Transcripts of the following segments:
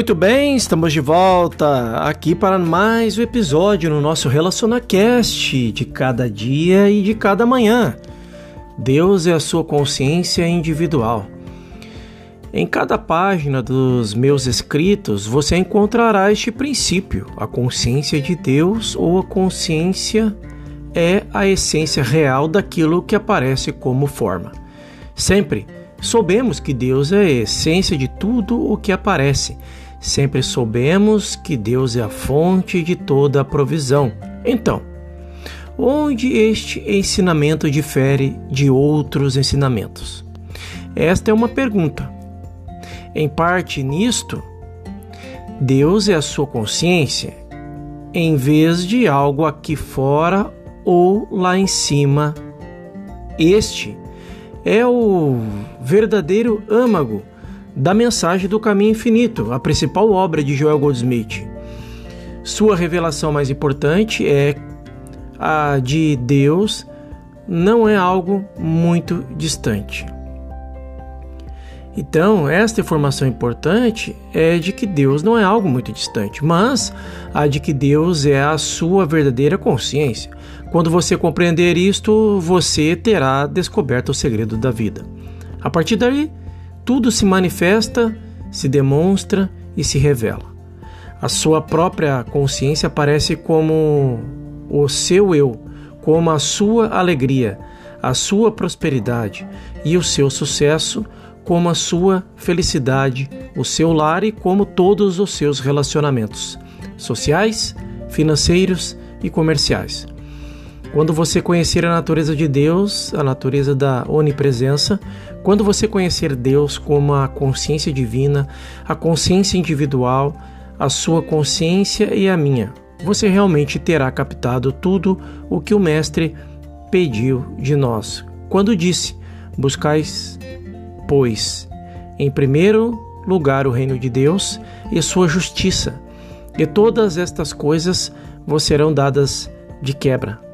Muito bem, estamos de volta aqui para mais um episódio no nosso RelacionaCast de cada dia e de cada manhã. Deus é a sua consciência individual. Em cada página dos meus escritos você encontrará este princípio: a consciência de Deus ou a consciência é a essência real daquilo que aparece como forma. Sempre soubemos que Deus é a essência de tudo o que aparece. Sempre soubemos que Deus é a fonte de toda a provisão. Então, onde este ensinamento difere de outros ensinamentos? Esta é uma pergunta. Em parte nisto, Deus é a sua consciência, em vez de algo aqui fora ou lá em cima. Este é o verdadeiro âmago da mensagem do caminho infinito, a principal obra de Joel Goldsmith. Sua revelação mais importante é a de Deus, não é algo muito distante. Então, esta informação importante é de que Deus não é algo muito distante, mas a de que Deus é a sua verdadeira consciência. Quando você compreender isto, você terá descoberto o segredo da vida. A partir daí, tudo se manifesta, se demonstra e se revela. A sua própria consciência aparece como o seu eu, como a sua alegria, a sua prosperidade e o seu sucesso como a sua felicidade, o seu lar e como todos os seus relacionamentos sociais, financeiros e comerciais. Quando você conhecer a natureza de Deus, a natureza da onipresença, quando você conhecer Deus como a consciência divina, a consciência individual, a sua consciência e a minha, você realmente terá captado tudo o que o Mestre pediu de nós. Quando disse: Buscais pois, em primeiro lugar o reino de Deus e sua justiça, e todas estas coisas vos serão dadas de quebra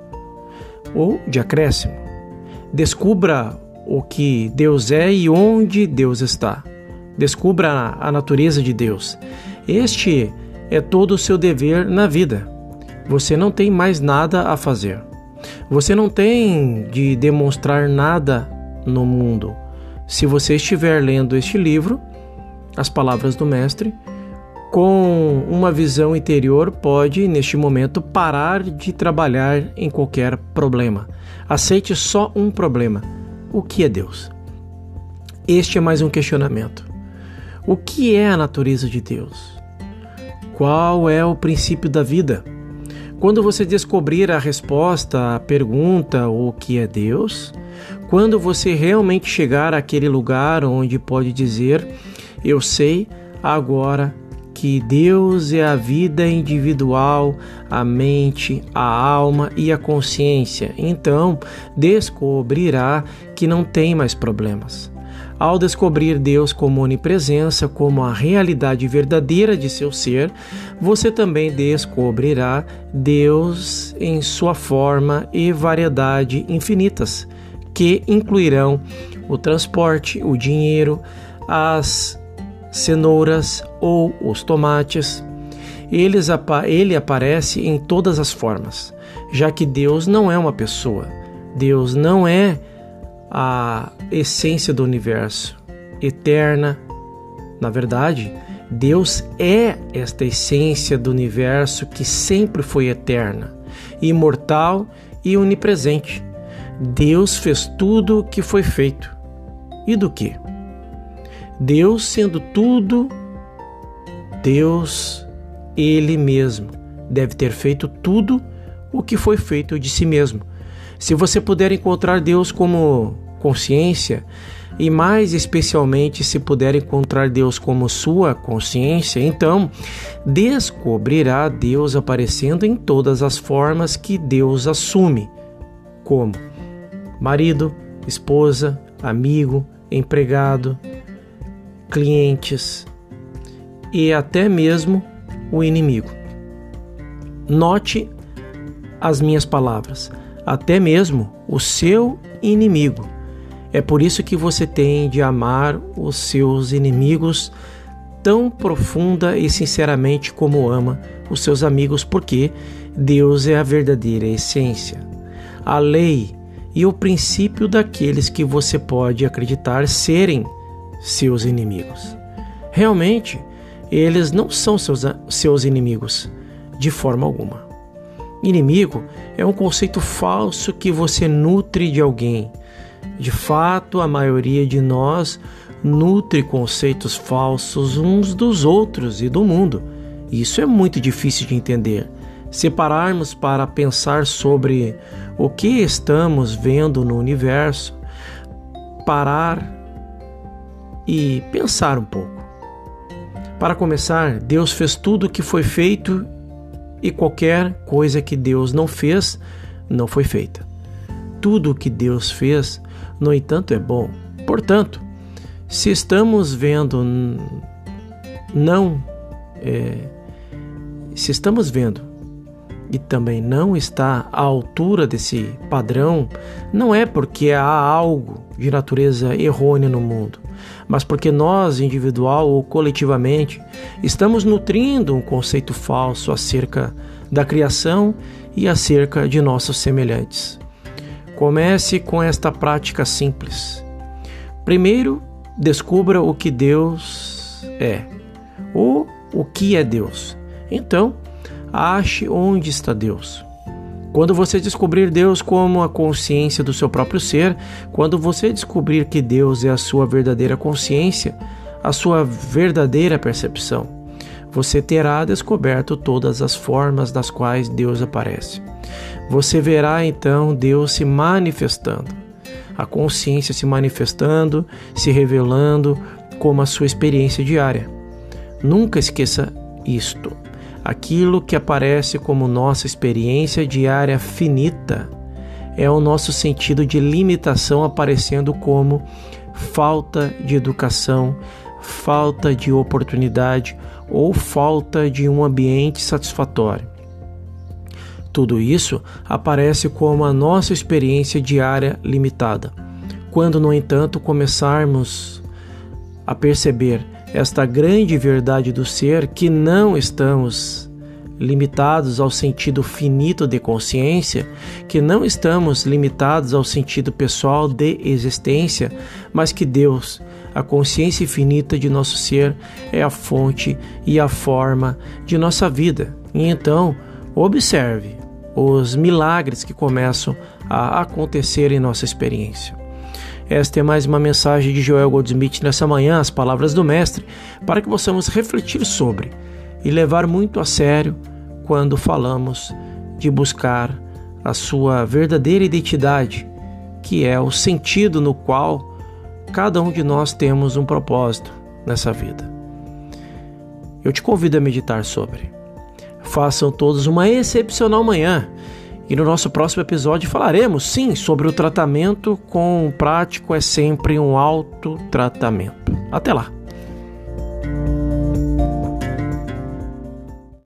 ou de acréscimo. Descubra o que Deus é e onde Deus está. Descubra a natureza de Deus. Este é todo o seu dever na vida. Você não tem mais nada a fazer. Você não tem de demonstrar nada no mundo. Se você estiver lendo este livro, as palavras do Mestre, com uma visão interior, pode, neste momento, parar de trabalhar em qualquer problema. Aceite só um problema: o que é Deus? Este é mais um questionamento. O que é a natureza de Deus? Qual é o princípio da vida? Quando você descobrir a resposta à pergunta o que é Deus, quando você realmente chegar àquele lugar onde pode dizer: Eu sei agora que Deus é a vida individual, a mente, a alma e a consciência, então descobrirá que não tem mais problemas. Ao descobrir Deus como onipresença, como a realidade verdadeira de seu ser, você também descobrirá Deus em sua forma e variedade infinitas que incluirão o transporte, o dinheiro, as cenouras ou os tomates. Eles, ele aparece em todas as formas, já que Deus não é uma pessoa, Deus não é a essência do universo, eterna. Na verdade, Deus é esta essência do universo que sempre foi eterna, imortal e onipresente. Deus fez tudo o que foi feito. E do que? Deus sendo tudo, Deus, Ele mesmo, deve ter feito tudo o que foi feito de si mesmo. Se você puder encontrar Deus como consciência, e mais especialmente se puder encontrar Deus como sua consciência, então descobrirá Deus aparecendo em todas as formas que Deus assume, como marido, esposa, amigo, empregado, clientes e até mesmo o inimigo. Note as minhas palavras, até mesmo o seu inimigo. É por isso que você tem de amar os seus inimigos tão profunda e sinceramente como ama os seus amigos, porque Deus é a verdadeira essência. A lei e o princípio daqueles que você pode acreditar serem seus inimigos. Realmente, eles não são seus, seus inimigos, de forma alguma. Inimigo é um conceito falso que você nutre de alguém. De fato, a maioria de nós nutre conceitos falsos uns dos outros e do mundo. Isso é muito difícil de entender. Separarmos para pensar sobre o que estamos vendo no universo, parar e pensar um pouco. Para começar, Deus fez tudo o que foi feito e qualquer coisa que Deus não fez não foi feita. Tudo o que Deus fez, no entanto, é bom. Portanto, se estamos vendo não é, se estamos vendo e também não está à altura desse padrão, não é porque há algo de natureza errônea no mundo, mas porque nós, individual ou coletivamente, estamos nutrindo um conceito falso acerca da criação e acerca de nossos semelhantes. Comece com esta prática simples. Primeiro, descubra o que Deus é, ou o que é Deus. Então, ache onde está Deus. Quando você descobrir Deus como a consciência do seu próprio ser, quando você descobrir que Deus é a sua verdadeira consciência, a sua verdadeira percepção, você terá descoberto todas as formas das quais Deus aparece. Você verá então Deus se manifestando, a consciência se manifestando, se revelando como a sua experiência diária. Nunca esqueça isto aquilo que aparece como nossa experiência diária finita é o nosso sentido de limitação aparecendo como falta de educação, falta de oportunidade ou falta de um ambiente satisfatório. Tudo isso aparece como a nossa experiência diária limitada. Quando, no entanto, começarmos a perceber esta grande verdade do ser que não estamos limitados ao sentido finito de consciência, que não estamos limitados ao sentido pessoal de existência, mas que Deus, a consciência infinita de nosso ser, é a fonte e a forma de nossa vida. E então, observe os milagres que começam a acontecer em nossa experiência. Esta é mais uma mensagem de Joel Goldsmith nessa manhã, as palavras do Mestre, para que possamos refletir sobre e levar muito a sério quando falamos de buscar a sua verdadeira identidade, que é o sentido no qual cada um de nós temos um propósito nessa vida. Eu te convido a meditar sobre. Façam todos uma excepcional manhã e no nosso próximo episódio falaremos, sim, sobre o tratamento com o prático é sempre um autotratamento. Até lá!